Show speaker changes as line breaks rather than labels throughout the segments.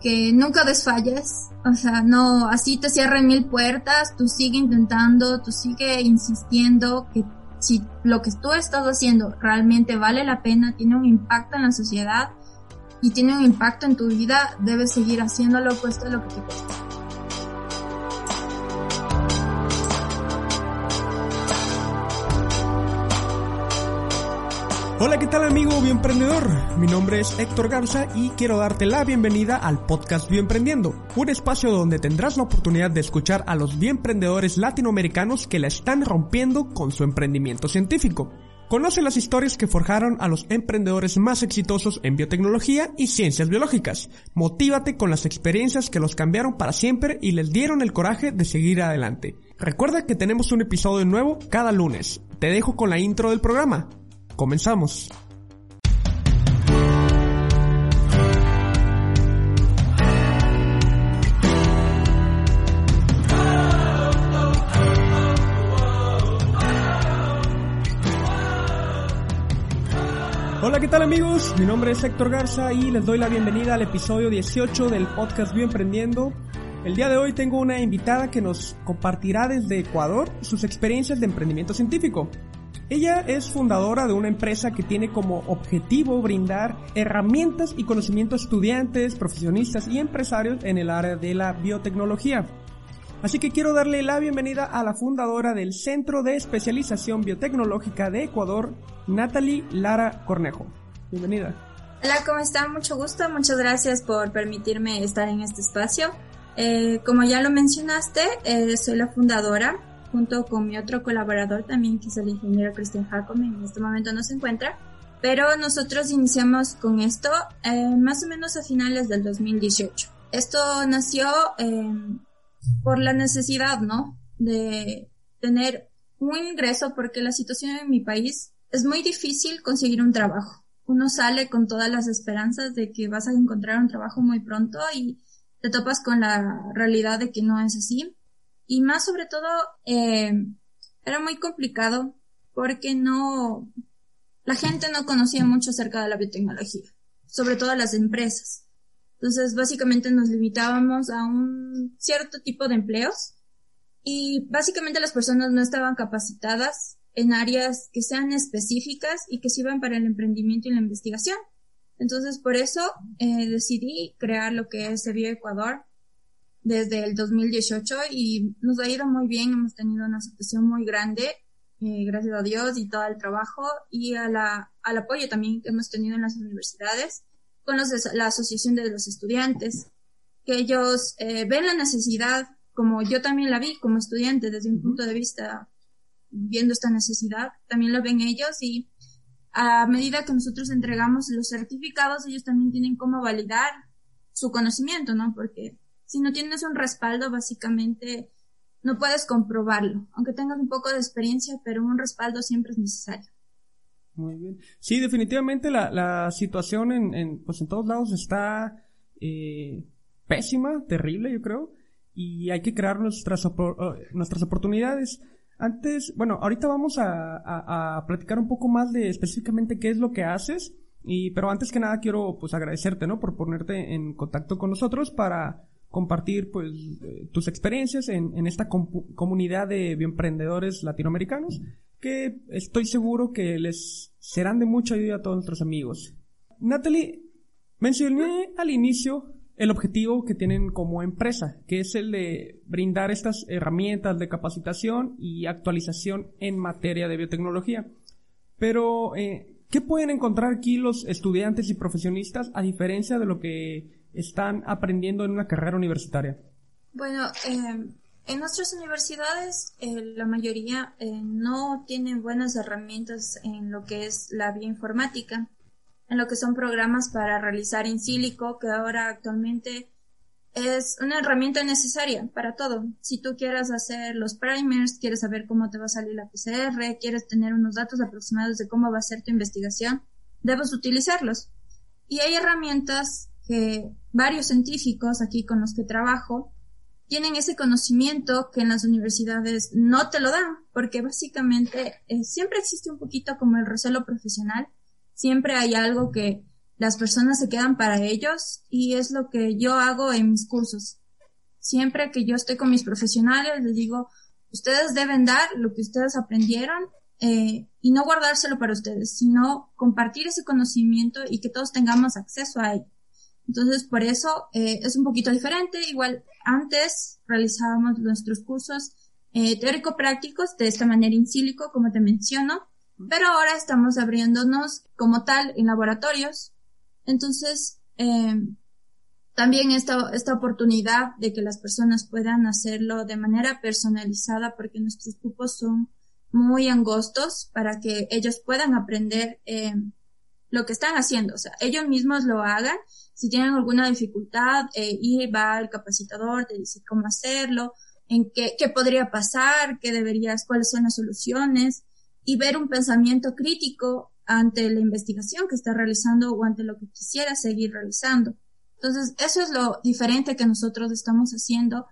que nunca desfalles, o sea, no, así te cierren mil puertas, tú sigue intentando, tú sigue insistiendo que si lo que tú estás haciendo realmente vale la pena, tiene un impacto en la sociedad y tiene un impacto en tu vida, debes seguir haciéndolo, puesto lo que te.
Hola, ¿qué tal amigo bioemprendedor? Mi nombre es Héctor Garza y quiero darte la bienvenida al podcast Bioemprendiendo, un espacio donde tendrás la oportunidad de escuchar a los bioemprendedores latinoamericanos que la están rompiendo con su emprendimiento científico. Conoce las historias que forjaron a los emprendedores más exitosos en biotecnología y ciencias biológicas. Motívate con las experiencias que los cambiaron para siempre y les dieron el coraje de seguir adelante. Recuerda que tenemos un episodio nuevo cada lunes. Te dejo con la intro del programa. Comenzamos. Hola, ¿qué tal amigos? Mi nombre es Héctor Garza y les doy la bienvenida al episodio 18 del podcast Bioemprendiendo. El día de hoy tengo una invitada que nos compartirá desde Ecuador sus experiencias de emprendimiento científico. Ella es fundadora de una empresa que tiene como objetivo brindar herramientas y conocimiento a estudiantes, profesionistas y empresarios en el área de la biotecnología. Así que quiero darle la bienvenida a la fundadora del Centro de Especialización Biotecnológica de Ecuador, Natalie Lara Cornejo. Bienvenida.
Hola, ¿cómo están? Mucho gusto. Muchas gracias por permitirme estar en este espacio. Eh, como ya lo mencionaste, eh, soy la fundadora junto con mi otro colaborador también, que es el ingeniero Christian Jacome, en este momento no se encuentra. Pero nosotros iniciamos con esto eh, más o menos a finales del 2018. Esto nació eh, por la necesidad, ¿no? De tener un ingreso porque la situación en mi país es muy difícil conseguir un trabajo. Uno sale con todas las esperanzas de que vas a encontrar un trabajo muy pronto y te topas con la realidad de que no es así. Y más sobre todo, eh, era muy complicado porque no, la gente no conocía mucho acerca de la biotecnología, sobre todo las empresas. Entonces, básicamente nos limitábamos a un cierto tipo de empleos y básicamente las personas no estaban capacitadas en áreas que sean específicas y que sirvan para el emprendimiento y la investigación. Entonces, por eso eh, decidí crear lo que es Bio Ecuador, desde el 2018 y nos ha ido muy bien, hemos tenido una aceptación muy grande, eh, gracias a Dios y todo el trabajo y a la, al apoyo también que hemos tenido en las universidades con los la Asociación de los Estudiantes, que ellos eh, ven la necesidad, como yo también la vi como estudiante desde un punto de vista, viendo esta necesidad, también lo ven ellos y a medida que nosotros entregamos los certificados, ellos también tienen cómo validar su conocimiento, ¿no? Porque si no tienes un respaldo, básicamente no puedes comprobarlo, aunque tengas un poco de experiencia, pero un respaldo siempre es necesario.
Muy bien. Sí, definitivamente la, situación en, en, pues en todos lados está eh, pésima, terrible, yo creo, y hay que crear nuestras, eh, nuestras oportunidades. Antes, bueno, ahorita vamos a, a, a, platicar un poco más de específicamente qué es lo que haces, y, pero antes que nada quiero pues agradecerte, ¿no? Por ponerte en contacto con nosotros para compartir pues eh, tus experiencias en, esta comunidad de bioemprendedores latinoamericanos que estoy seguro que les serán de mucha ayuda a todos nuestros amigos. Natalie, mencioné al inicio el objetivo que tienen como empresa, que es el de brindar estas herramientas de capacitación y actualización en materia de biotecnología. Pero, eh, ¿qué pueden encontrar aquí los estudiantes y profesionistas a diferencia de lo que están aprendiendo en una carrera universitaria?
Bueno, eh, en nuestras universidades eh, la mayoría eh, no tienen buenas herramientas en lo que es la bioinformática, en lo que son programas para realizar in silico, que ahora actualmente es una herramienta necesaria para todo. Si tú quieres hacer los primers, quieres saber cómo te va a salir la PCR, quieres tener unos datos aproximados de cómo va a ser tu investigación, debes utilizarlos. Y hay herramientas que varios científicos aquí con los que trabajo tienen ese conocimiento que en las universidades no te lo dan, porque básicamente eh, siempre existe un poquito como el recelo profesional, siempre hay algo que las personas se quedan para ellos y es lo que yo hago en mis cursos. Siempre que yo estoy con mis profesionales, les digo, ustedes deben dar lo que ustedes aprendieron eh, y no guardárselo para ustedes, sino compartir ese conocimiento y que todos tengamos acceso a él. Entonces, por eso eh, es un poquito diferente. Igual antes realizábamos nuestros cursos eh, teórico-prácticos de esta manera in silico, como te menciono, pero ahora estamos abriéndonos como tal en laboratorios. Entonces, eh, también esta, esta oportunidad de que las personas puedan hacerlo de manera personalizada porque nuestros grupos son muy angostos para que ellos puedan aprender eh, lo que están haciendo. O sea, ellos mismos lo hagan. Si tienen alguna dificultad, eh, y va el capacitador, te dice cómo hacerlo, en qué, qué podría pasar, qué deberías, cuáles son las soluciones y ver un pensamiento crítico ante la investigación que está realizando o ante lo que quisiera seguir realizando. Entonces, eso es lo diferente que nosotros estamos haciendo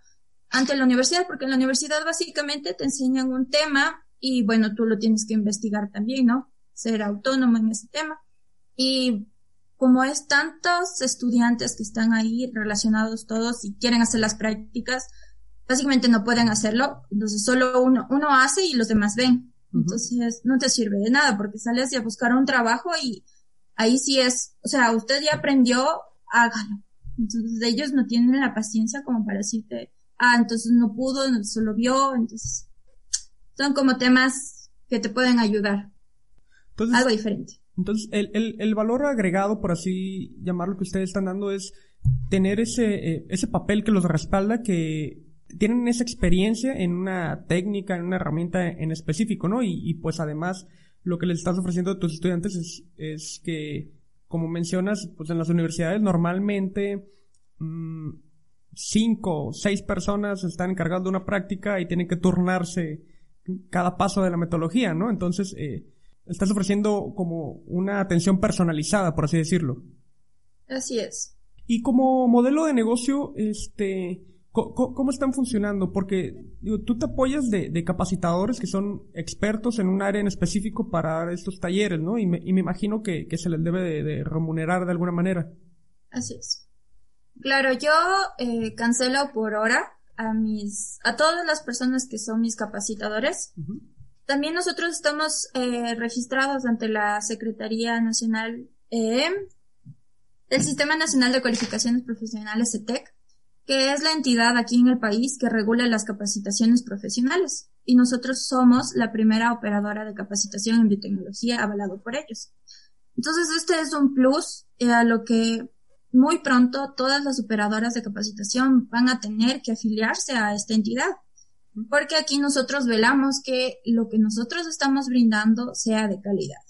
ante la universidad, porque en la universidad básicamente te enseñan un tema y bueno, tú lo tienes que investigar también, ¿no? Ser autónomo en ese tema. Y como es tantos estudiantes que están ahí relacionados todos y quieren hacer las prácticas, básicamente no pueden hacerlo, entonces solo uno, uno hace y los demás ven. Entonces, no te sirve de nada porque sales a buscar un trabajo y ahí sí es, o sea, usted ya aprendió, hágalo. Entonces, ellos no tienen la paciencia como para decirte, ah, entonces no pudo, no solo vio, entonces, son como temas que te pueden ayudar. Algo diferente.
Entonces, el, el, el, valor agregado, por así llamarlo, que ustedes están dando es tener ese, eh, ese papel que los respalda, que tienen esa experiencia en una técnica, en una herramienta en específico, ¿no? Y, pues además lo que les estás ofreciendo a tus estudiantes es, es que, como mencionas, pues en las universidades normalmente mmm, cinco o seis personas están encargadas de una práctica y tienen que turnarse cada paso de la metodología, ¿no? Entonces, eh, estás ofreciendo como una atención personalizada, por así decirlo.
Así es.
Y como modelo de negocio, este, ¿Cómo, están funcionando? Porque digo, tú te apoyas de, capacitadores que son expertos en un área en específico para dar estos talleres, ¿no? Y me, imagino que, se les debe de, remunerar de alguna manera.
Así es. Claro, yo eh, cancelo por hora a mis, a todas las personas que son mis capacitadores. También nosotros estamos eh, registrados ante la Secretaría Nacional, eh, el Sistema Nacional de Cualificaciones Profesionales, CETEC que es la entidad aquí en el país que regula las capacitaciones profesionales. Y nosotros somos la primera operadora de capacitación en biotecnología avalado por ellos. Entonces, este es un plus eh, a lo que muy pronto todas las operadoras de capacitación van a tener que afiliarse a esta entidad. Porque aquí nosotros velamos que lo que nosotros estamos brindando sea de calidad.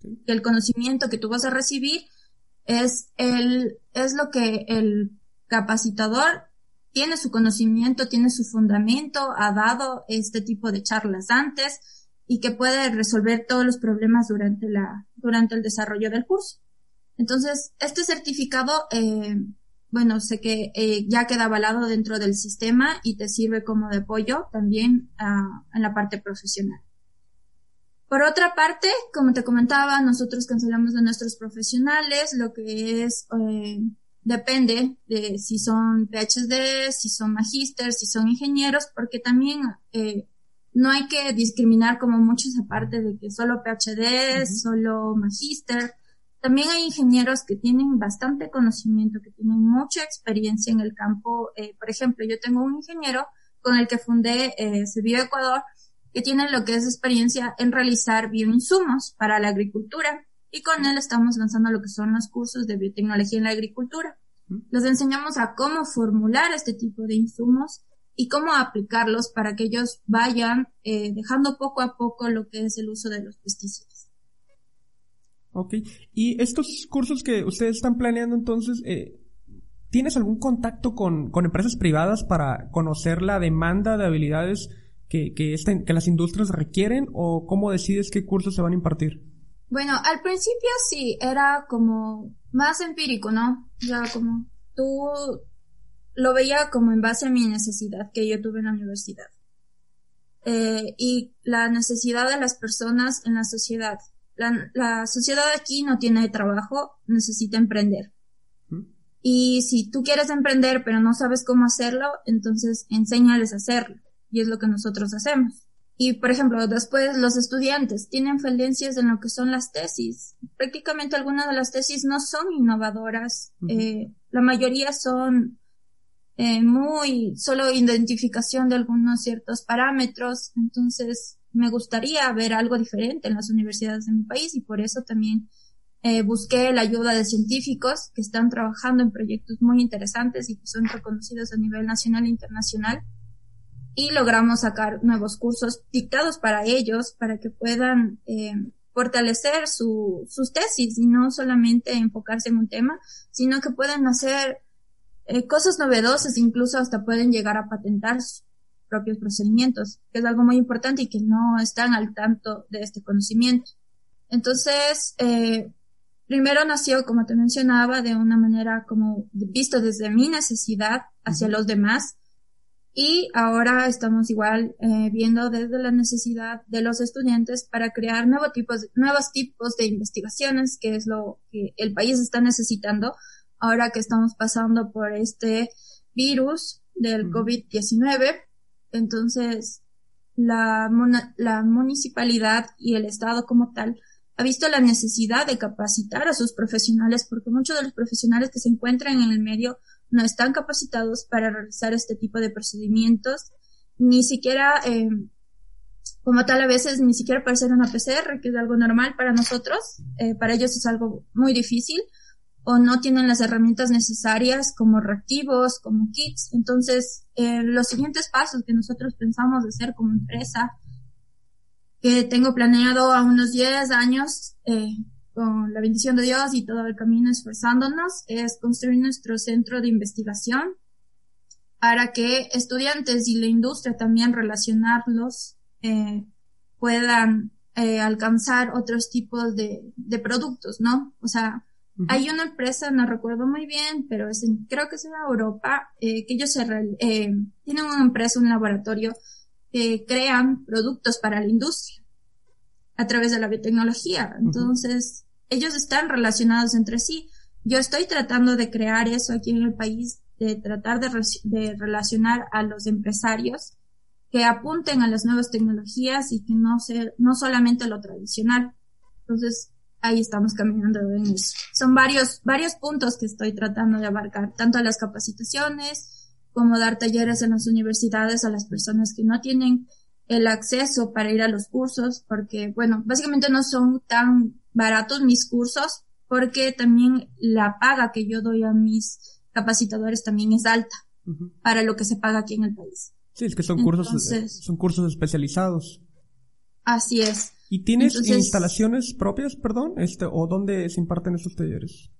Que el conocimiento que tú vas a recibir es el, es lo que el capacitador tiene su conocimiento, tiene su fundamento, ha dado este tipo de charlas antes y que puede resolver todos los problemas durante la, durante el desarrollo del curso. Entonces, este certificado, eh, bueno, sé que eh, ya queda avalado dentro del sistema y te sirve como de apoyo también uh, en la parte profesional. Por otra parte, como te comentaba, nosotros cancelamos de nuestros profesionales lo que es eh, depende de si son PhD, si son magísteres, si son ingenieros, porque también eh, no hay que discriminar como muchos aparte de que solo PhD, solo magíster. También hay ingenieros que tienen bastante conocimiento, que tienen mucha experiencia en el campo. Eh, por ejemplo, yo tengo un ingeniero con el que fundé eh, Ecuador, que tiene lo que es experiencia en realizar bioinsumos para la agricultura y con él estamos lanzando lo que son los cursos de biotecnología en la agricultura. Les enseñamos a cómo formular este tipo de insumos y cómo aplicarlos para que ellos vayan eh, dejando poco a poco lo que es el uso de los pesticidas.
Ok. Y estos cursos que ustedes están planeando entonces, eh, ¿tienes algún contacto con, con, empresas privadas para conocer la demanda de habilidades que, que, este, que las industrias requieren o cómo decides qué cursos se van a impartir?
Bueno, al principio sí, era como más empírico, ¿no? Ya como tú lo veía como en base a mi necesidad que yo tuve en la universidad. Eh, y la necesidad de las personas en la sociedad. La, la sociedad aquí no tiene trabajo, necesita emprender. Y si tú quieres emprender pero no sabes cómo hacerlo, entonces enséñales a hacerlo. Y es lo que nosotros hacemos. Y, por ejemplo, después los estudiantes tienen falencias en lo que son las tesis. Prácticamente algunas de las tesis no son innovadoras. eh, la mayoría son eh, muy solo identificación de algunos ciertos parámetros. Entonces, me gustaría ver algo diferente en las universidades de mi país y por eso también eh, busqué la ayuda de científicos que están trabajando en proyectos muy interesantes y que son reconocidos a nivel nacional e internacional. Y logramos sacar nuevos cursos dictados para ellos para que puedan eh, fortalecer su, sus tesis y no solamente enfocarse en un tema, sino que puedan hacer eh, cosas novedosas, incluso hasta pueden llegar a patentar propios procedimientos, que es algo muy importante y que no están al tanto de este conocimiento. Entonces, eh, primero nació, como te mencionaba, de una manera como visto desde mi necesidad hacia los demás, y ahora estamos igual eh, viendo desde la necesidad de los estudiantes para crear nuevos tipos, nuevos tipos de investigaciones, que es lo que el país está necesitando ahora que estamos pasando por este virus del COVID-19. Entonces, la, la municipalidad y el Estado como tal ha visto la necesidad de capacitar a sus profesionales porque muchos de los profesionales que se encuentran en el medio no están capacitados para realizar este tipo de procedimientos, ni siquiera, eh, como tal a veces, ni siquiera para hacer una PCR, que es algo normal para nosotros, eh, para ellos es algo muy difícil, o no tienen las herramientas necesarias como reactivos, como kits. Entonces, eh, los siguientes pasos que nosotros pensamos hacer como empresa, que tengo planeado a unos 10 años, eh, con la bendición de Dios y todo el camino esforzándonos, es construir nuestro centro de investigación para que estudiantes y la industria también relacionarlos eh, puedan eh, alcanzar otros tipos de, de, productos, ¿no? O sea, uh -huh. hay una empresa, no recuerdo muy bien, pero es en, creo que es en Europa, eh, que ellos se eh, tienen una empresa, un laboratorio, que crean productos para la industria a través de la biotecnología. Entonces, uh -huh ellos están relacionados entre sí. Yo estoy tratando de crear eso aquí en el país, de tratar de, re de, relacionar a los empresarios que apunten a las nuevas tecnologías y que no se, no solamente lo tradicional. Entonces, ahí estamos caminando en eso. Son varios, varios puntos que estoy tratando de abarcar, tanto las capacitaciones como dar talleres en las universidades a las personas que no tienen el acceso para ir a los cursos, porque, bueno, básicamente no son tan baratos mis cursos, porque también la paga que yo doy a mis capacitadores también es alta uh -huh. para lo que se paga aquí en el país.
Sí, es que son Entonces, cursos, son cursos especializados.
Así es.
¿Y tienes Entonces, instalaciones propias, perdón, este, o dónde se imparten esos talleres?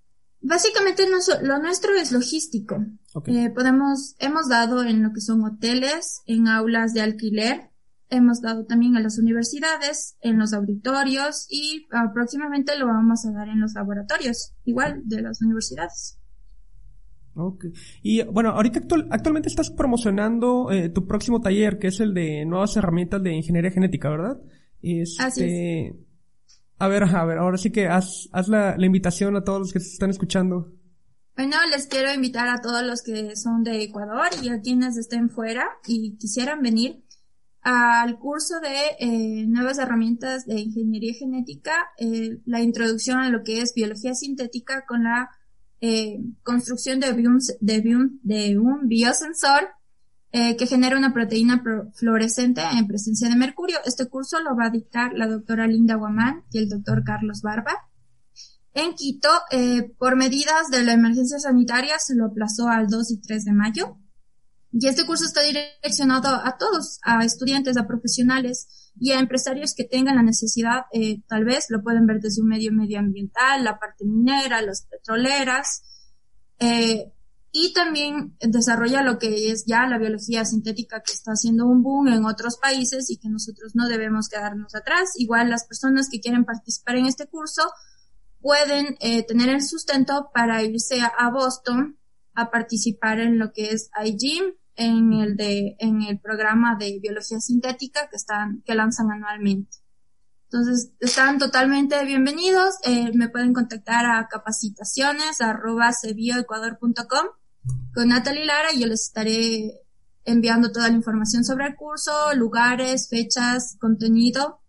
Básicamente lo nuestro es logístico. Okay. Eh, podemos, hemos dado en lo que son hoteles, en aulas de alquiler, hemos dado también a las universidades, en los auditorios y próximamente lo vamos a dar en los laboratorios, igual de las universidades.
Ok. Y bueno, ahorita actual, actualmente estás promocionando eh, tu próximo taller, que es el de nuevas herramientas de ingeniería genética, ¿verdad? Este,
Así es.
A ver, a ver, ahora sí que haz, haz la, la invitación a todos los que se están escuchando.
Bueno, les quiero invitar a todos los que son de Ecuador y a quienes estén fuera y quisieran venir al curso de eh, nuevas herramientas de ingeniería genética, eh, la introducción a lo que es biología sintética con la eh, construcción de, bium, de, bium, de, un biosensor eh, que genera una proteína fluorescente en presencia de mercurio. Este curso lo va a dictar la doctora Linda Guamán y el doctor Carlos Barba. En Quito, eh, por medidas de la emergencia sanitaria, se lo aplazó al 2 y 3 de mayo. Y este curso está direccionado a todos, a estudiantes, a profesionales y a empresarios que tengan la necesidad, eh, tal vez lo pueden ver desde un medio medioambiental, la parte minera, las petroleras, eh, y también desarrolla lo que es ya la biología sintética que está haciendo un boom en otros países y que nosotros no debemos quedarnos atrás. Igual las personas que quieren participar en este curso pueden eh, tener el sustento para irse a, Boston a participar en lo que es iGym, en el de, en el programa de biología sintética que están, que lanzan anualmente. Entonces, están totalmente bienvenidos. Eh, me pueden contactar a capacitaciones arroba con Natalie Lara y yo les estaré enviando toda la información sobre el curso, lugares, fechas, contenido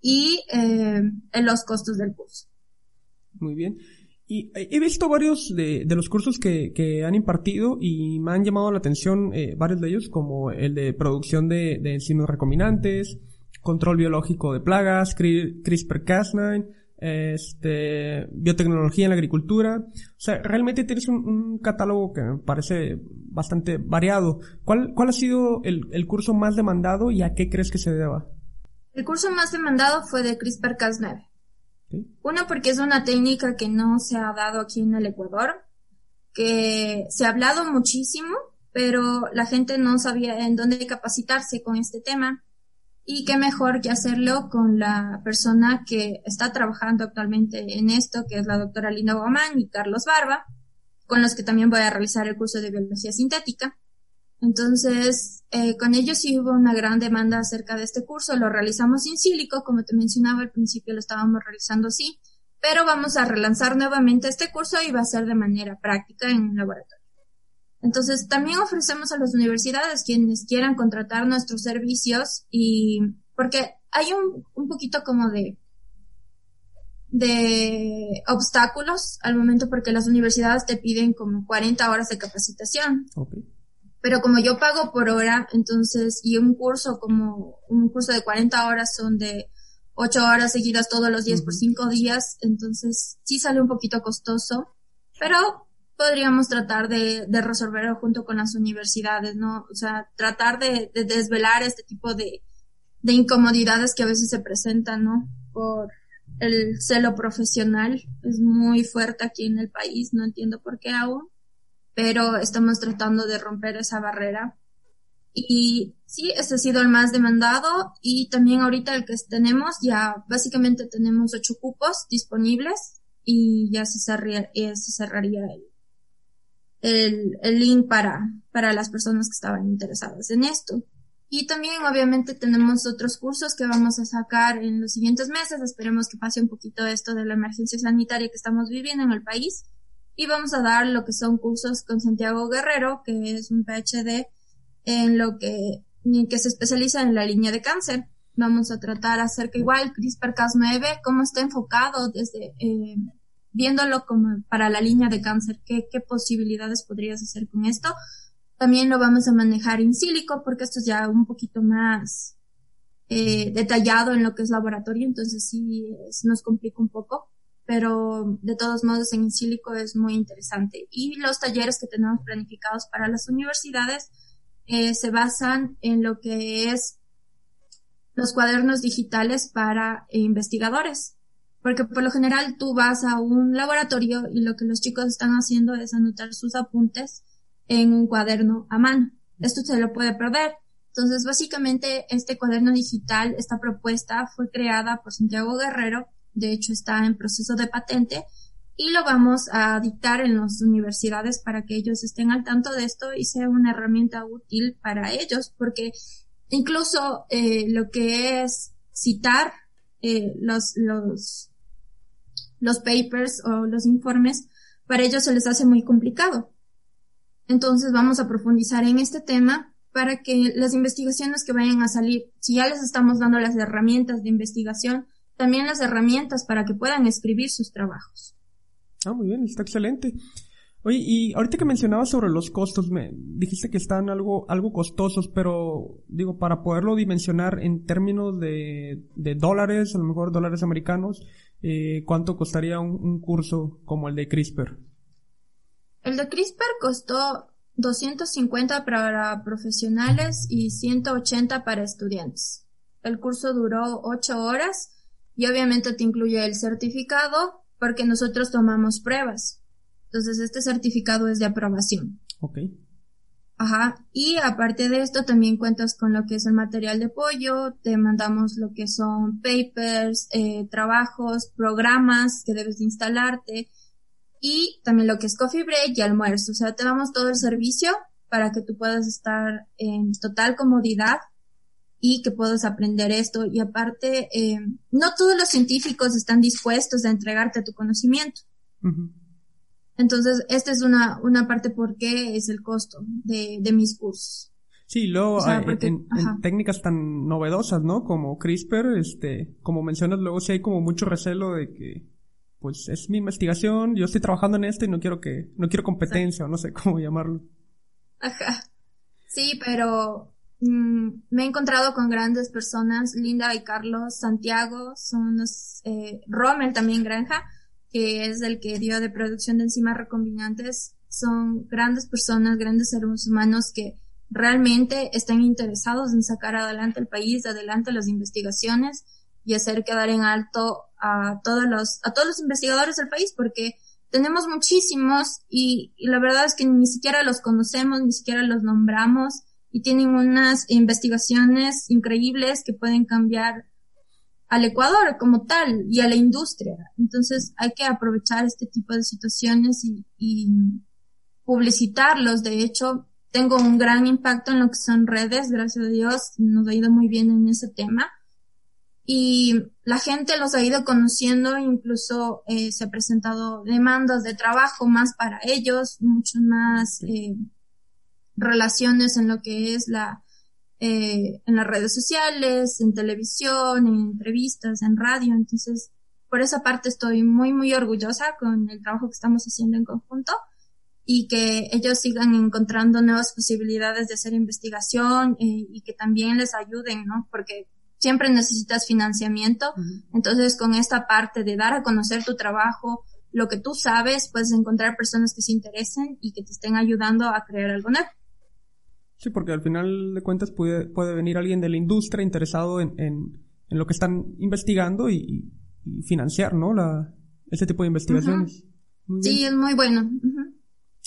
y eh, los costos del curso.
Muy bien. Y he visto varios de, los cursos que, que, han impartido y me han llamado la atención eh, varios de ellos, como el de producción de, de enzimas recombinantes, control biológico de plagas, CRISPR-Cas9, este, biotecnología en la agricultura. O sea, realmente tienes un, catálogo que me parece bastante variado. ¿Cuál, cuál ha sido el, el, curso más demandado y a qué crees que se deba?
El curso más demandado fue de CRISPR-Cas9. Uno, porque es una técnica que no se ha dado aquí en el Ecuador, que se ha hablado muchísimo, pero la gente no sabía en dónde capacitarse con este tema. Y qué mejor que hacerlo con la persona que está trabajando actualmente en esto, que es la doctora Linda Guamán y Carlos Barba, con los que también voy a realizar el curso de biología sintética. Entonces, eh, con ellos sí hubo una gran demanda acerca de este curso. Lo realizamos en sílico, como te mencionaba al principio, lo estábamos realizando así, pero vamos a relanzar nuevamente este curso y va a ser de manera práctica en un laboratorio. Entonces, también ofrecemos a las universidades quienes quieran contratar nuestros servicios y porque hay un, un poquito como de de obstáculos al momento porque las universidades te piden como 40 horas de capacitación. Okay. Pero como yo pago por hora, entonces, y un curso como, un curso de 40 horas son de 8 horas seguidas todos los días por 5 días, entonces sí sale un poquito costoso, pero podríamos tratar de, de resolverlo junto con las universidades, ¿no? O sea, tratar de, de desvelar este tipo de, de incomodidades que a veces se presentan, ¿no? Por el celo profesional. Es muy fuerte aquí en el país, no entiendo por qué aún pero estamos tratando de romper esa barrera. Y sí, este ha sido el más demandado y también ahorita el que tenemos, ya básicamente tenemos ocho cupos disponibles y ya se cerraría, eh, se cerraría el, el, link para, para las personas que estaban interesadas en esto. Y también obviamente tenemos otros cursos que vamos a sacar en los siguientes meses. Esperemos que pase un poquito esto de la emergencia sanitaria que estamos viviendo en el país y vamos a dar lo que son cursos con Santiago Guerrero, que es un PhD en lo que, que se especializa en la línea de cáncer. Vamos a tratar acerca igual CRISPR-Cas9, cómo está enfocado desde, eh, viéndolo como para la línea de cáncer, qué, qué posibilidades podrías hacer con esto. También lo vamos a manejar en sílico porque esto es ya un poquito más eh, detallado en lo que es laboratorio, entonces sí nos complica un poco pero de todos modos en sílico es muy interesante. Y los talleres que tenemos planificados para las universidades eh, se basan en lo que es los cuadernos digitales para investigadores. Porque por lo general tú vas a un laboratorio y lo que los chicos están haciendo es anotar sus apuntes en un cuaderno a mano. Esto se lo puede perder. Entonces, básicamente, este cuaderno digital, esta propuesta fue creada por Santiago Guerrero de hecho está en proceso de patente y lo vamos a dictar en las universidades para que ellos estén al tanto de esto y sea una herramienta útil para ellos, porque incluso eh, lo que es citar eh, los, los, los papers o los informes, para ellos se les hace muy complicado. Entonces vamos a profundizar en este tema para que las investigaciones que vayan a salir, si ya les estamos dando las herramientas de investigación, también las herramientas para que puedan escribir sus trabajos.
Ah, muy bien, está excelente. Oye, y ahorita que mencionabas sobre los costos, me dijiste que están algo, algo costosos, pero digo, para poderlo dimensionar en términos de, de dólares, a lo mejor dólares americanos, eh, ¿cuánto costaría un, un, curso como el de CRISPR?
El de CRISPR costó 250 para profesionales y 180 para estudiantes. El curso duró 8 horas y obviamente te incluye el certificado porque nosotros tomamos pruebas. Entonces este certificado es de aprobación.
Ok.
Ajá. Y aparte de esto también cuentas con lo que es el material de apoyo, te mandamos lo que son papers, eh, trabajos, programas que debes de instalarte y también lo que es coffee break y almuerzo. O sea, te damos todo el servicio para que tú puedas estar en total comodidad y que puedas aprender esto. Y aparte, eh, no todos los científicos están dispuestos a entregarte tu conocimiento. Entonces, esta es una, una parte por qué es el costo de, de mis cursos.
Sí, luego en, técnicas tan novedosas, ¿no? Como CRISPR, este, como mencionas, luego sí hay como mucho recelo de que, pues es mi investigación, yo estoy trabajando en esto y no quiero que, no quiero competencia o no sé cómo llamarlo.
Ajá. Sí, pero mm, me he encontrado con grandes personas, Linda y Carlos Santiago, son unos, eh, Rommel también Granja, que es el que dio de producción de enzimas recombinantes, son grandes personas, grandes seres humanos que realmente están interesados en sacar adelante el país, adelante las investigaciones y hacer quedar en alto a todos los, a todos los investigadores del país, porque tenemos muchísimos y, la verdad es que ni siquiera los conocemos, ni siquiera los nombramos y tienen unas investigaciones increíbles que pueden cambiar al Ecuador como tal y a la industria. Entonces hay que aprovechar este tipo de situaciones y, y publicitarlos. De hecho, tengo un gran impacto en lo que son redes, gracias a Dios, nos ha ido muy bien en ese tema. Y la gente los ha ido conociendo, incluso eh, se ha presentado demandas de trabajo más para ellos, mucho más eh, relaciones en lo que es la, eh, en las redes sociales, en televisión, en entrevistas, en radio. Entonces, por esa parte estoy muy, muy orgullosa con el trabajo que estamos haciendo en conjunto y que ellos sigan encontrando nuevas posibilidades de hacer investigación eh, y que también les ayuden, ¿no? Porque siempre necesitas financiamiento. Entonces, con esta parte de dar a conocer tu trabajo, lo que tú sabes, puedes encontrar personas que se interesen y que te estén ayudando a crear algo nuevo.
Sí, porque al final de cuentas puede, puede venir alguien de la industria interesado en, en, lo que están investigando y, financiar, ¿no? La, ese tipo de investigaciones.
Sí, es muy bueno.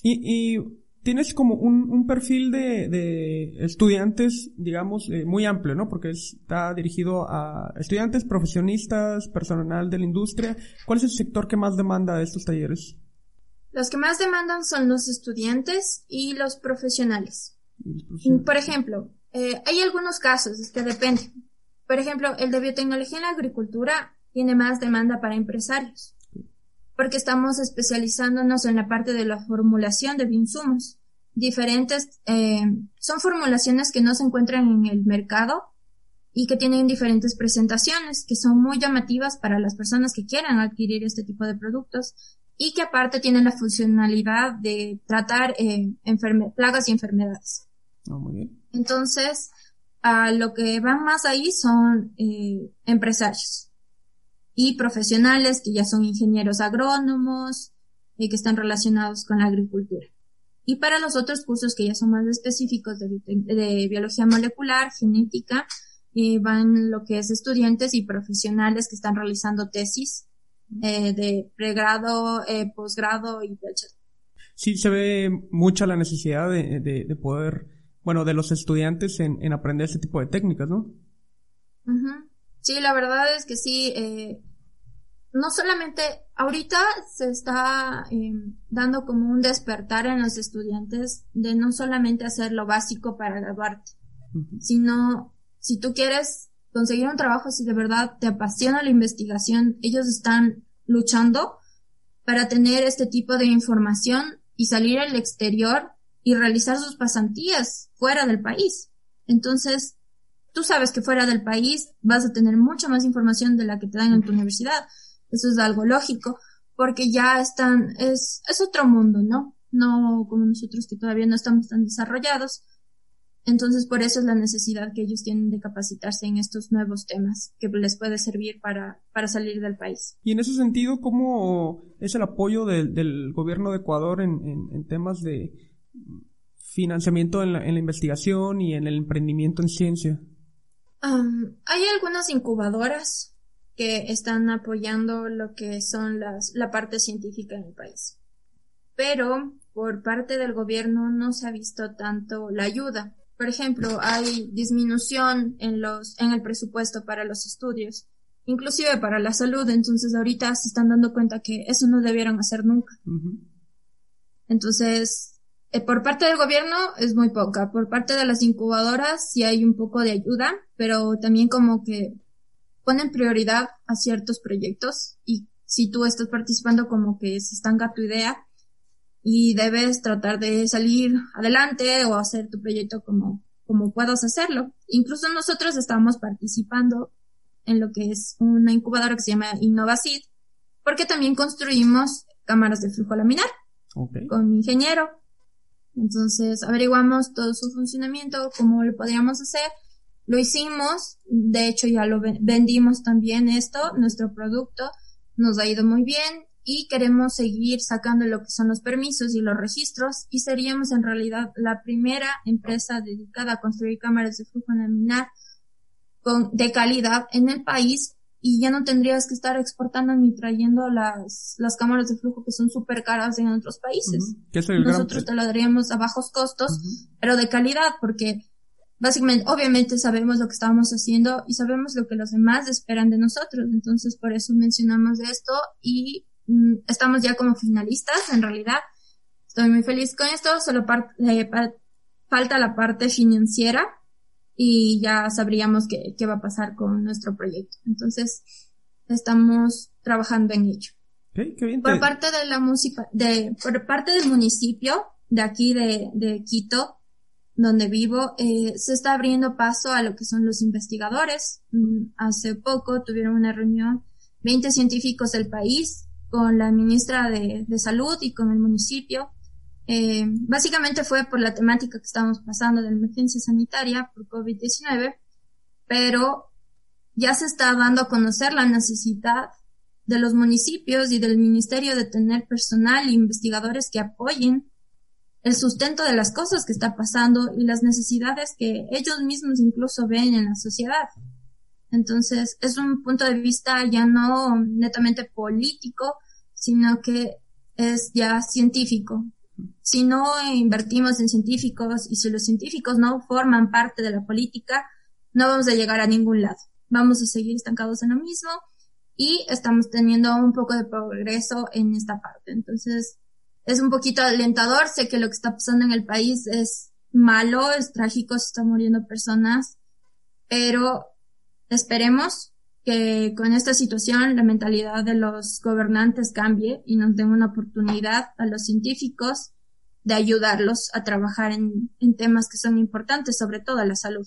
Y, y tienes como un, un perfil de, de, estudiantes, digamos, eh, muy amplio, ¿no? Porque está dirigido a estudiantes, profesionistas, personal de la industria. ¿Cuál es el sector que más demanda estos talleres?
Los que más demandan son los estudiantes y los profesionales. Por ejemplo, eh, hay algunos casos que depende. Por ejemplo, el de biotecnología en la agricultura tiene más demanda para empresarios porque estamos especializándonos en la parte de la formulación de insumos. Diferentes, eh, son formulaciones que no se encuentran en el mercado y que tienen diferentes presentaciones que son muy llamativas para las personas que quieran adquirir este tipo de productos y que aparte tienen la funcionalidad de tratar eh, plagas y enfermedades.
Ah, muy bien.
Entonces, a lo que van más ahí son eh, empresarios y profesionales que ya son ingenieros agrónomos y eh, que están relacionados con la agricultura. Y para los otros cursos que ya son más específicos de, biología molecular, genética, eh, van lo que es estudiantes y profesionales que están realizando tesis eh, de pregrado, eh, posgrado y PhD.
Sí, se ve mucha la necesidad de, de, poder, bueno, de los estudiantes en, en, aprender ese tipo de técnicas, ¿no?
Sí, la verdad es que sí. Eh, no solamente ahorita se está eh, dando como un despertar en los estudiantes de no solamente hacer lo básico para graduarte, sino si tú quieres conseguir un trabajo, si de verdad te apasiona la investigación, ellos están luchando para tener este tipo de información y salir al exterior y realizar sus pasantías fuera del país. Entonces, tú sabes que fuera del país vas a tener mucha más información de la que te dan en tu universidad eso es algo lógico, porque ya están, es, es otro mundo, ¿no? No como nosotros que todavía no estamos tan desarrollados. Entonces, por eso es la necesidad que ellos tienen de capacitarse en estos nuevos temas que les puede servir para, para salir del país.
Y en ese sentido, ¿cómo es el apoyo del, gobierno de Ecuador en, en, temas de financiamiento en la, en la, investigación y en el emprendimiento en ciencia?
hay algunas incubadoras que están apoyando lo que son las, la parte científica en el país. Pero por parte del gobierno no se ha visto tanto la ayuda. Por ejemplo, hay disminución en los, en el presupuesto para los estudios, inclusive para la salud. Entonces ahorita se están dando cuenta que eso no debieron hacer nunca. Entonces, eh, por parte del gobierno es muy poca. Por parte de las incubadoras sí hay un poco de ayuda, pero también como que ponen prioridad a ciertos proyectos y si tú estás participando como que se estanca tu idea y debes tratar de salir adelante o hacer tu proyecto como, como puedas hacerlo. Incluso nosotros estamos participando en lo que es una incubadora que se llama Innovasid, porque también construimos cámaras de flujo laminar con mi ingeniero. Entonces averiguamos todo su funcionamiento, cómo lo podríamos hacer. Lo hicimos, de hecho ya lo vendimos también esto, nuestro producto, nos ha ido muy bien y queremos seguir sacando lo que son los permisos y los registros y seríamos en realidad la primera empresa dedicada a construir cámaras de flujo laminar con, de calidad en el país y ya no tendrías que estar exportando ni trayendo las, las cámaras de flujo que son súper caras en otros países. Nosotros te lo daríamos a bajos costos, pero de calidad, porque básicamente, obviamente sabemos lo que estamos haciendo y sabemos lo que los demás esperan de nosotros. Entonces, por eso mencionamos esto y mm, estamos ya como finalistas, en realidad. Estoy muy feliz con esto, solo eh, falta la parte financiera y ya sabríamos qué, qué va a pasar con nuestro proyecto. Entonces, estamos trabajando en ello. Por parte de la música, de, por parte del municipio de aquí de, de Quito, donde vivo, eh, se está abriendo paso a lo que son los investigadores. Mm, hace poco tuvieron una reunión 20 científicos del país con la ministra de, de Salud y con el municipio eh, básicamente fue por la temática que estábamos pasando de emergencia sanitaria por COVID-19, pero ya se está dando a conocer la necesidad de los municipios y del ministerio de tener personal e investigadores que apoyen el sustento de las cosas que está pasando y las necesidades que ellos mismos incluso ven en la sociedad. Entonces, es un punto de vista ya no netamente político, sino que es ya científico si no invertimos en científicos y si los científicos no forman parte de la política, no vamos a llegar a ningún lado. Vamos a seguir estancados en lo mismo y estamos teniendo un poco de progreso en esta parte. Entonces, es un poquito alentador. Sé que lo que está pasando en el país es malo, es trágico, se están muriendo personas, pero esperemos que con esta situación la mentalidad de los gobernantes cambie y nos den una oportunidad a los científicos de ayudarlos a trabajar en, temas que son importantes, sobre todo la salud.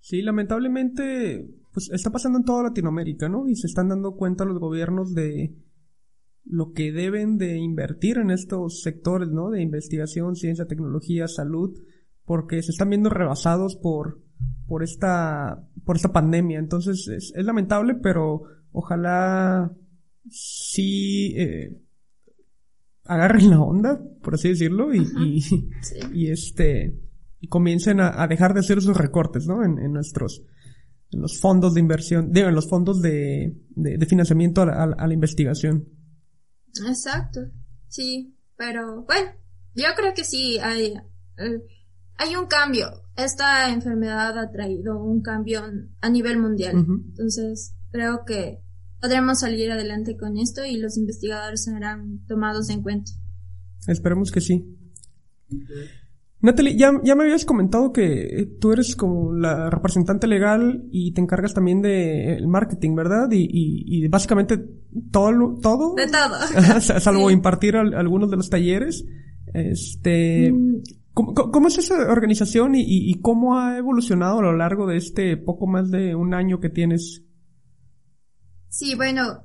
Sí, lamentablemente, pues está pasando en toda Latinoamérica, ¿no? Y se están dando cuenta los gobiernos de lo que deben de invertir en estos sectores, ¿no? De investigación, ciencia, tecnología, salud, porque se están viendo rebasados por, por esta, por esta pandemia. Entonces es, lamentable, pero ojalá sí eh, agarren la onda, por así decirlo, y, y, este, y comiencen a, dejar de hacer esos recortes, ¿no? En, en, nuestros, en los fondos de inversión, digo, en los fondos de, de, financiamiento a la, a la investigación.
Exacto, sí, pero bueno, yo creo que sí hay, eh, hay un cambio. Esta enfermedad ha traído un cambio a nivel mundial. Entonces, creo que podremos salir adelante con esto y los investigadores serán tomados en cuenta.
Esperemos que sí. Natalie, ya, ya me habías comentado que tú eres como la representante legal y te encargas también de el marketing, ¿verdad? Y, y, básicamente todo, todo.
De todo.
salvo impartir algunos de los talleres. Este, mm, ¿Cómo, es esa organización y, cómo ha evolucionado a lo largo de este poco más de un año que tienes?
Sí, bueno,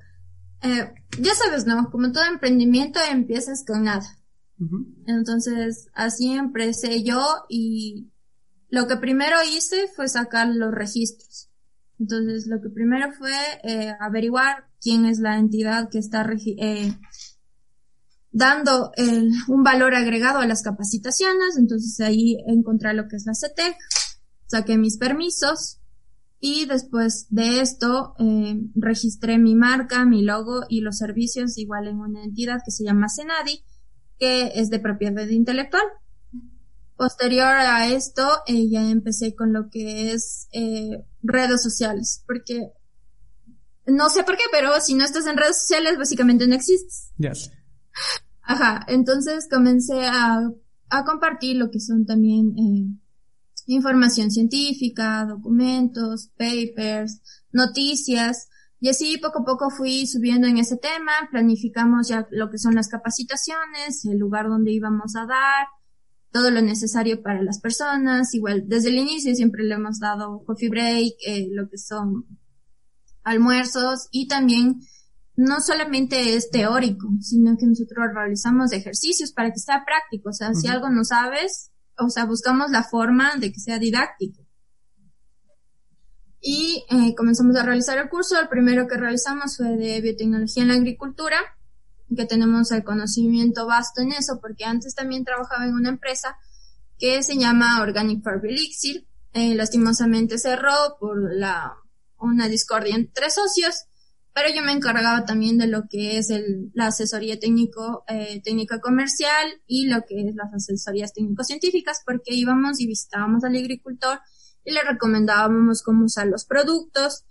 eh, ya sabes, ¿no? Como todo emprendimiento empiezas con nada. Entonces, así empecé yo y lo que primero hice fue sacar los registros. Entonces, lo que primero fue eh, averiguar quién es la entidad que está eh, dando el, un valor agregado a las capacitaciones, entonces ahí encontré lo que es la CETEC, saqué mis permisos y después de esto eh, registré mi marca, mi logo y los servicios igual en una entidad que se llama Senadi, que es de propiedad intelectual. Posterior a esto, eh, ya empecé con lo que es eh, redes sociales, porque no sé por qué, pero si no estás en redes sociales, básicamente no existes.
Yes.
Ajá, entonces comencé a a compartir lo que son también eh, información científica, documentos, papers, noticias, y así poco a poco fui subiendo en ese tema, planificamos ya lo que son las capacitaciones, el lugar donde íbamos a dar, todo lo necesario para las personas, igual desde el inicio siempre le hemos dado coffee break, eh, lo que son almuerzos y también no solamente es teórico, sino que nosotros realizamos ejercicios para que sea práctico, o sea, si algo no sabes, o sea, buscamos la forma de que sea didáctico. Y eh, comenzamos a realizar el curso. El primero que realizamos fue de biotecnología en la agricultura, que tenemos el conocimiento vasto en eso, porque antes también trabajaba en una empresa que se llama Organic Farm Elixir. Eh, lastimosamente cerró por la, una discordia entre socios, pero yo me encargaba también de lo que es el, la asesoría técnico, eh, técnica comercial y lo que es las asesorías técnico-científicas, porque íbamos y visitábamos al agricultor y le recomendábamos cómo usar los productos.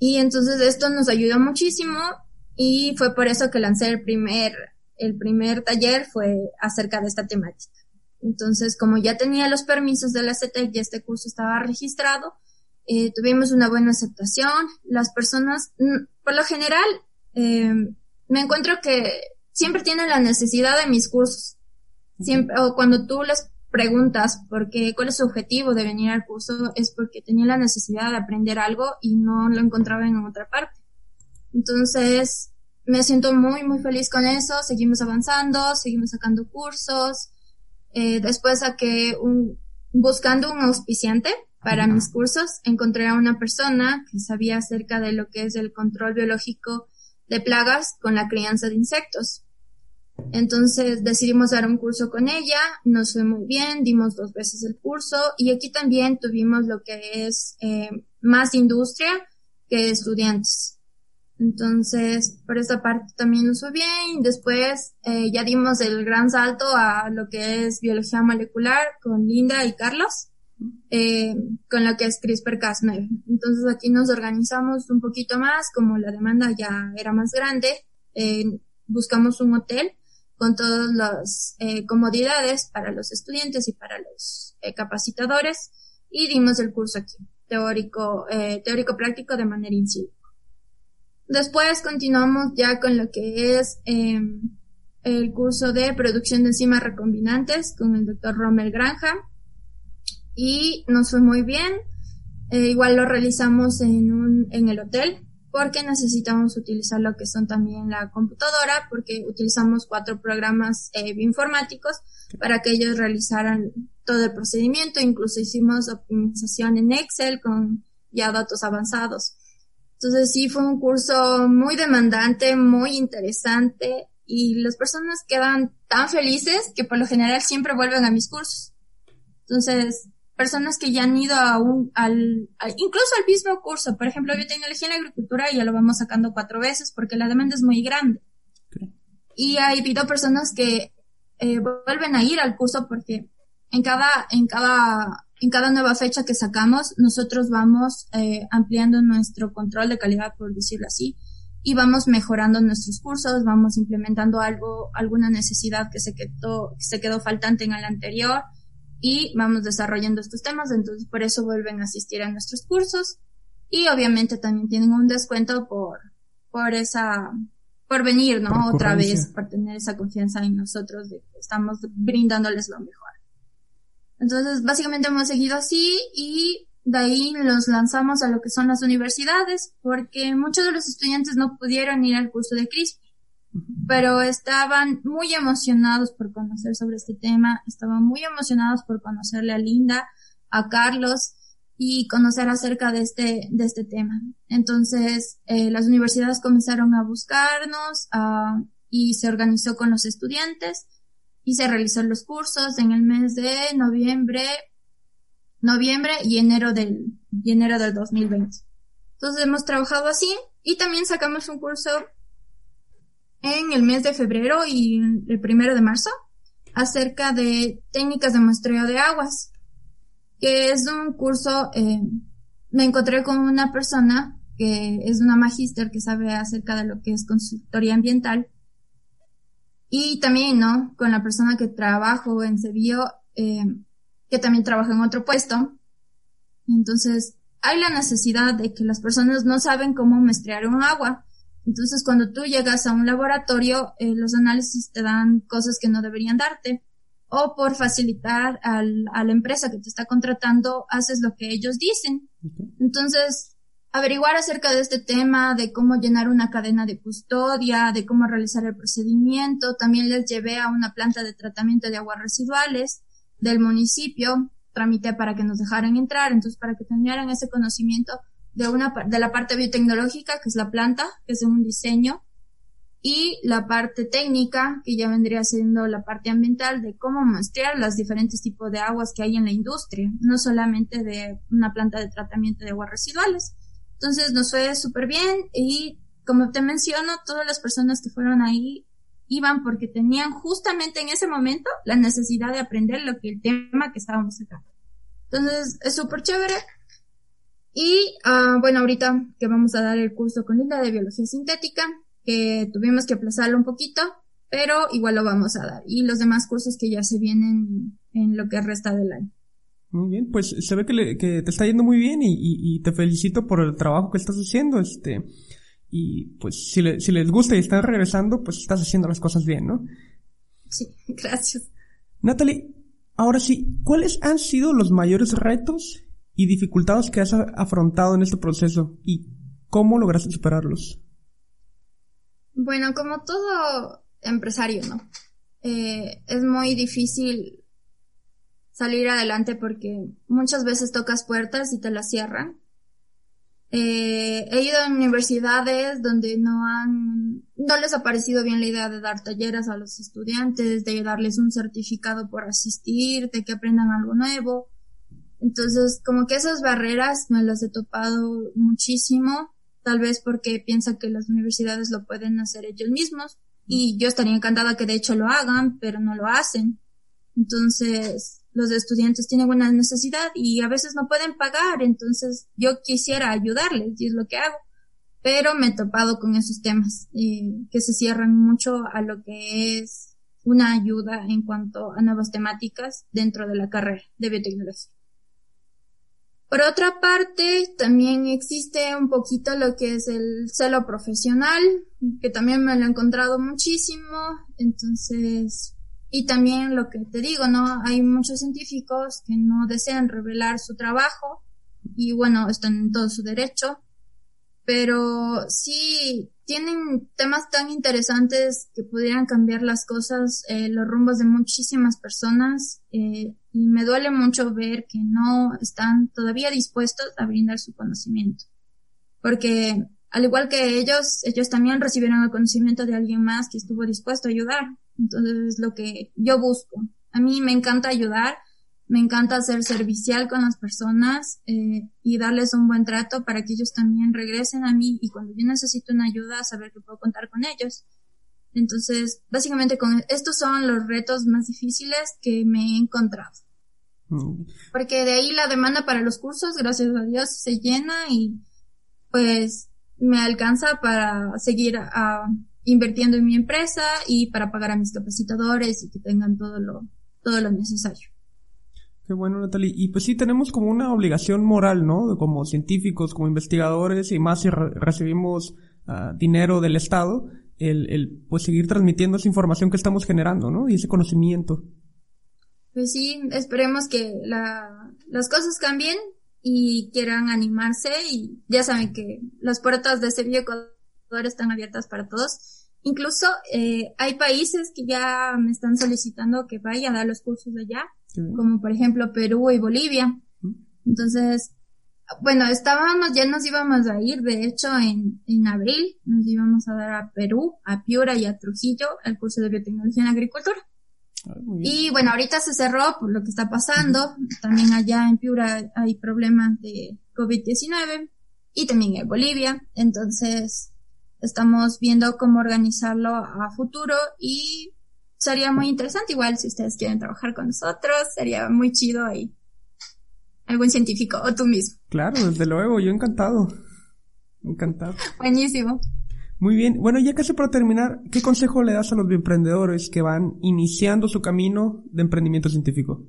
Y entonces esto nos ayudó muchísimo y fue por eso que lancé el primer, el primer taller fue acerca de esta temática. Entonces, como ya tenía los permisos de la CETEC y este curso estaba registrado, eh, tuvimos una buena aceptación. Las personas, por lo general, eh, me encuentro que siempre tienen la necesidad de mis cursos. Siempre, o cuando tú les preguntas por qué, cuál es su objetivo de venir al curso, es porque tenía la necesidad de aprender algo y no lo encontraba en otra parte. Entonces, me siento muy, muy feliz con eso. Seguimos avanzando, seguimos sacando cursos. Eh, después saqué un, buscando un auspiciante para mis cursos, encontré a una persona que sabía acerca de lo que es el control biológico de plagas con la crianza de insectos. Entonces decidimos dar un curso con ella, nos fue muy bien, dimos dos veces el curso y aquí también tuvimos lo que es eh, más industria que estudiantes. Entonces, por esa parte también nos fue bien. Después eh, ya dimos el gran salto a lo que es biología molecular con Linda y Carlos, eh, con lo que es CRISPR-Cas9. Entonces aquí nos organizamos un poquito más, como la demanda ya era más grande, eh, buscamos un hotel con todas las eh, comodidades para los estudiantes y para los capacitadores y dimos el curso aquí, teórico, teórico práctico de manera in Después continuamos ya con lo que es em, el curso de producción de enzimas recombinantes con el doctor Rommel Granja y nos fue muy bien. Eh, igual lo realizamos en un, en el hotel porque necesitamos utilizar lo que son también la computadora porque utilizamos cuatro programas eh, bioinformáticos para que ellos realizaran todo el procedimiento. Incluso hicimos optimización en Excel con ya datos avanzados. Entonces sí fue un curso muy demandante, muy interesante y las personas quedan tan felices que por lo general siempre vuelven a mis cursos. Entonces, personas que ya han ido a un, al, incluso al mismo curso, por ejemplo, biotecnología en la agricultura y ya lo vamos sacando cuatro veces porque la demanda es muy grande. Y ha habido personas que eh, vuelven a ir al curso porque en cada, en cada en cada nueva fecha que sacamos, nosotros vamos eh, ampliando nuestro control de calidad, por decirlo así, y vamos mejorando nuestros cursos, vamos implementando algo, alguna necesidad que se quedó, que se quedó faltante en el anterior y vamos desarrollando estos temas, entonces por eso vuelven a asistir a nuestros cursos y obviamente también tienen un descuento por, por esa, por venir, ¿no? Otra vez, por tener esa confianza en nosotros de que estamos brindándoles lo mejor. Entonces, básicamente hemos seguido así y de ahí los lanzamos a lo que son las universidades, porque muchos de los estudiantes no pudieron ir al curso de CRISP, pero estaban muy emocionados por conocer sobre este tema, estaban muy emocionados por conocerle a Linda, a Carlos y conocer acerca de este, de este tema. Entonces, eh, las universidades comenzaron a buscarnos y se organizó con los estudiantes y se realizó los cursos en el mes de noviembre, noviembre y enero del, y enero del 2020. Entonces hemos trabajado así y también sacamos un curso en el mes de febrero y el primero de marzo acerca de técnicas de muestreo de aguas, que es un curso, eh, me encontré con una persona que es una magíster que sabe acerca de lo que es consultoría ambiental Y también, ¿no? Con la persona que trabajo en Sevilla, eh, que también trabaja en otro puesto. Entonces, hay la necesidad de que las personas no saben cómo mezclar un agua. Entonces, cuando tú llegas a un laboratorio, eh, los análisis te dan cosas que no deberían darte. O por facilitar al, a la empresa que te está contratando, haces lo que ellos dicen. Entonces, averiguar acerca de este tema, de cómo llenar una cadena de custodia, de cómo realizar el procedimiento. También les llevé a una planta de tratamiento de aguas residuales del municipio, tramité para que nos dejaran entrar, entonces para que tuvieran ese conocimiento de una, de la parte biotecnológica, que es la planta, que es un diseño, y la parte técnica, que ya vendría siendo la parte ambiental de cómo muestrear los diferentes tipos de aguas que hay en la industria, no solamente de una planta de tratamiento de aguas residuales. Entonces nos fue súper bien y como te menciono, todas las personas que fueron ahí iban porque tenían justamente en ese momento la necesidad de aprender lo que el tema que estábamos sacando. Entonces es súper chévere. Y uh, bueno, ahorita que vamos a dar el curso con Linda de Biología Sintética, que tuvimos que aplazarlo un poquito, pero igual lo vamos a dar. Y los demás cursos que ya se vienen en lo que resta del año.
Muy bien, pues se ve que, que te está yendo muy bien y, y, y, te felicito por el trabajo que estás haciendo. Este, y pues si, le, si les gusta y están regresando, pues estás haciendo las cosas bien, ¿no?
Sí, gracias.
Natalie, ahora sí, ¿cuáles han sido los mayores retos y dificultades que has afrontado en este proceso y cómo lograste superarlos?
Bueno, como todo empresario, ¿no? Eh, es muy difícil salir adelante porque muchas veces tocas puertas y te las cierran. Eh, he ido a universidades donde no han, no les ha parecido bien la idea de dar talleres a los estudiantes, de darles un certificado por asistir, de que aprendan algo nuevo. Entonces, como que esas barreras me las he topado muchísimo, tal vez porque piensan que las universidades lo pueden hacer ellos mismos, y yo estaría encantada que de hecho lo hagan, pero no lo hacen. Entonces, los estudiantes tienen una necesidad y a veces no pueden pagar, entonces yo quisiera ayudarles y es lo que hago. Pero me he topado con esos temas eh, que se cierran mucho a lo que es una ayuda en cuanto a nuevas temáticas dentro de la carrera de biotecnología. Por otra parte, también existe un poquito lo que es el celo profesional, que también me lo he encontrado muchísimo, entonces y también lo que te digo, ¿no? Hay muchos científicos que no desean revelar su trabajo y bueno, están en todo su derecho, pero sí tienen temas tan interesantes que pudieran cambiar las cosas, eh, los rumbos de muchísimas personas eh, y me duele mucho ver que no están todavía dispuestos a brindar su conocimiento. Porque al igual que ellos, ellos también recibieron el conocimiento de alguien más que estuvo dispuesto a ayudar. Entonces es lo que yo busco. A mí me encanta ayudar, me encanta ser servicial con las personas eh, y darles un buen trato para que ellos también regresen a mí y cuando yo necesito una ayuda saber que puedo contar con ellos. Entonces, básicamente con estos son los retos más difíciles que me he encontrado. Porque de ahí la demanda para los cursos, gracias a Dios, se llena y pues me alcanza para seguir a, invirtiendo en mi empresa y para pagar a mis capacitadores y que tengan todo lo, todo lo necesario.
Qué bueno, Natalie. Y pues sí, tenemos como una obligación moral, ¿no? Como científicos, como investigadores y más si recibimos uh, dinero del Estado, el, el pues seguir transmitiendo esa información que estamos generando, ¿no? Y ese conocimiento.
Pues sí, esperemos que la, las cosas cambien y quieran animarse y ya saben que las puertas de Sevilla Ecuador están abiertas para todos. Incluso eh, hay países que ya me están solicitando que vaya a dar los cursos allá, como por ejemplo Perú y Bolivia. Entonces, bueno, estábamos, ya nos íbamos a ir, de hecho, en, en abril, nos íbamos a dar a Perú, a Piura y a Trujillo el curso de biotecnología en agricultura. Y bueno, ahorita se cerró por lo que está pasando. También allá en Piura hay problemas de COVID-19 y también en Bolivia. Entonces, estamos viendo cómo organizarlo a futuro y sería muy interesante igual si ustedes quieren trabajar con nosotros, sería muy chido ahí. Algún científico o tú mismo.
Claro, desde luego, yo encantado. Encantado.
Buenísimo.
Muy bien. Bueno, ya casi para terminar, ¿qué consejo le das a los emprendedores que van iniciando su camino de emprendimiento científico?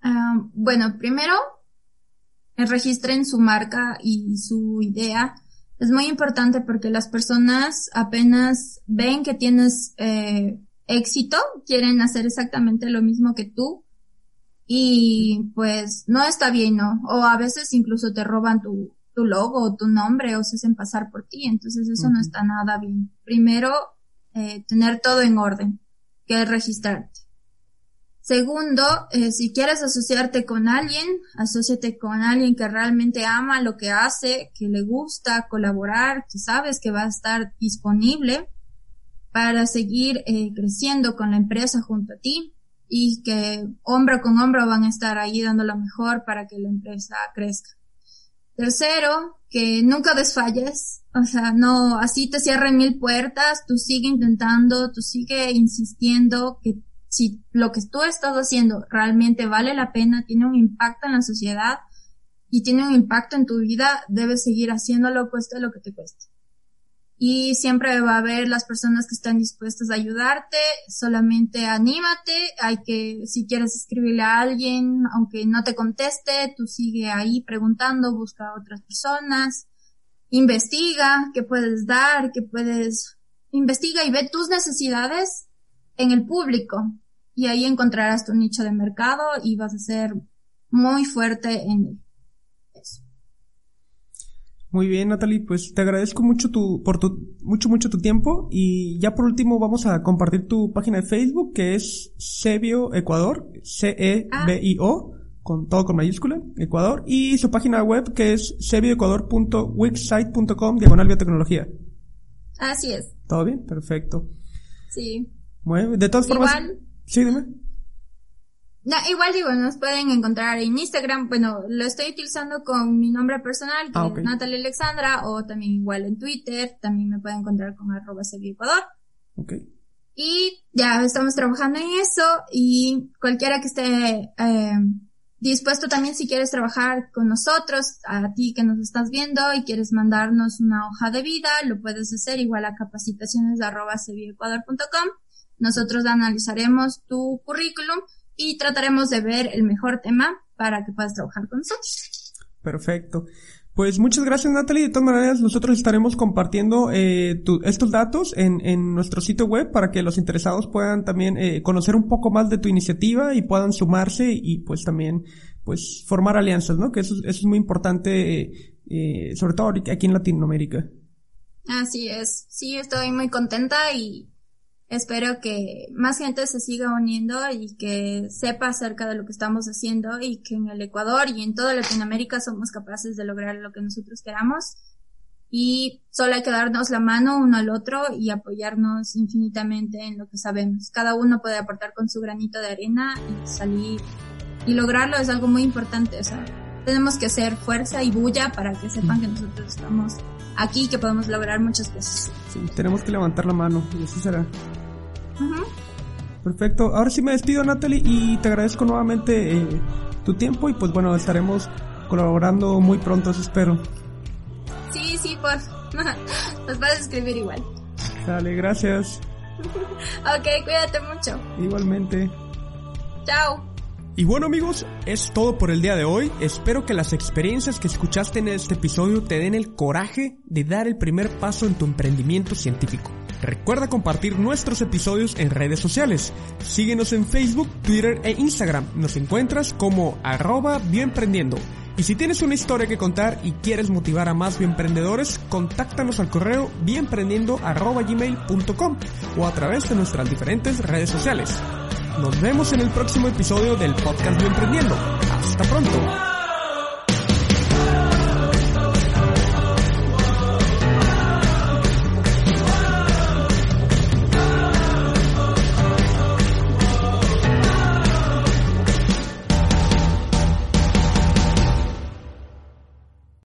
Ah, bueno, primero, registren su marca y su idea. Es muy importante porque las personas apenas ven que tienes eh, éxito, quieren hacer exactamente lo mismo que tú y pues no está bien, ¿no? O a veces incluso te roban tu, tu logo o tu nombre o se hacen pasar por ti, entonces eso no está nada bien. Primero, eh, tener todo en orden, que es registrarte. Segundo, eh, si quieres asociarte con alguien, asóciate con alguien que realmente ama lo que hace, que le gusta colaborar, que sabes que va a estar disponible para seguir eh, creciendo con la empresa junto a ti y que hombro con hombro van a estar ahí dando lo mejor para que la empresa crezca. Tercero, que nunca desfalles, o sea, no, así te cierren mil puertas, tú sigue intentando, tú sigue insistiendo que si lo que tú estás haciendo realmente vale la pena, tiene un impacto en la sociedad y tiene un impacto en tu vida, debes seguir haciéndolo, cueste lo que te cueste. Y siempre va a haber las personas que están dispuestas a ayudarte, solamente anímate, hay que, si quieres escribirle a alguien, aunque no te conteste, tú sigue ahí preguntando, busca a otras personas, investiga qué puedes dar, qué puedes, investiga y ve tus necesidades en el público y ahí encontrarás tu nicho de mercado y vas a ser muy fuerte en eso.
Muy bien, Natalie, pues te agradezco mucho tu, por tu, mucho, mucho tu tiempo y ya por último vamos a compartir tu página de Facebook que es Sebio Ecuador, C-E-B-I-O, con todo con mayúscula, Ecuador, y su página web que es sebioecuador.wixsite.com, diagonal biotecnología.
Así es.
¿Todo bien? Perfecto.
Sí
de todas formas.
Igual,
sí, dime.
No, igual digo, nos pueden encontrar en Instagram. Bueno, lo estoy utilizando con mi nombre personal, que ah, es Natalia Alexandra, o también igual en Twitter. También me pueden encontrar con arroba Ecuador.
Ok.
Y ya estamos trabajando en eso y cualquiera que esté eh, dispuesto también si quieres trabajar con nosotros, a ti que nos estás viendo y quieres mandarnos una hoja de vida, lo puedes hacer igual a capacitaciones arroba nosotros analizaremos tu currículum y trataremos de ver el mejor tema para que puedas trabajar con nosotros.
Perfecto. Pues muchas gracias Natalie. De todas maneras, nosotros estaremos compartiendo eh, estos datos en, en, nuestro sitio web para que los interesados puedan también eh, conocer un poco más de tu iniciativa y puedan sumarse y pues también pues formar alianzas, ¿no? Que eso, eso es muy importante, eh, sobre todo aquí en Latinoamérica.
Así es. Sí, estoy muy contenta y espero que más gente se siga uniendo y que sepa acerca de lo que estamos haciendo y que en el Ecuador y en toda Latinoamérica somos capaces de lograr lo que nosotros queramos. Y solo hay que darnos la mano uno al otro y apoyarnos infinitamente en lo que sabemos. Cada uno puede aportar con su granito de arena y salir y lograrlo es algo muy importante. Tenemos que hacer fuerza y bulla para que sepan que nosotros estamos aquí y que podemos lograr muchas cosas.
Sí, tenemos que levantar la mano y así será. Perfecto. Ahora sí me despido, Natalie, y te agradezco nuevamente eh, tu tiempo y pues bueno, estaremos colaborando muy pronto, espero.
Sí, sí, pues nos vas a escribir igual.
Dale, gracias.
ok, cuídate mucho.
Igualmente.
Chao.
Y bueno amigos, es todo por el día de hoy. Espero que las experiencias que escuchaste en este episodio te den el coraje de dar el primer paso en tu emprendimiento científico. Recuerda compartir nuestros episodios en redes sociales. Síguenos en Facebook, Twitter e Instagram. Nos encuentras como arroba bioemprendiendo. Y si tienes una historia que contar y quieres motivar a más bioemprendedores, contáctanos al correo bioemprendiendo.gmail.com o a través de nuestras diferentes redes sociales. Nos vemos en el próximo episodio del podcast Bioemprendiendo. Hasta pronto.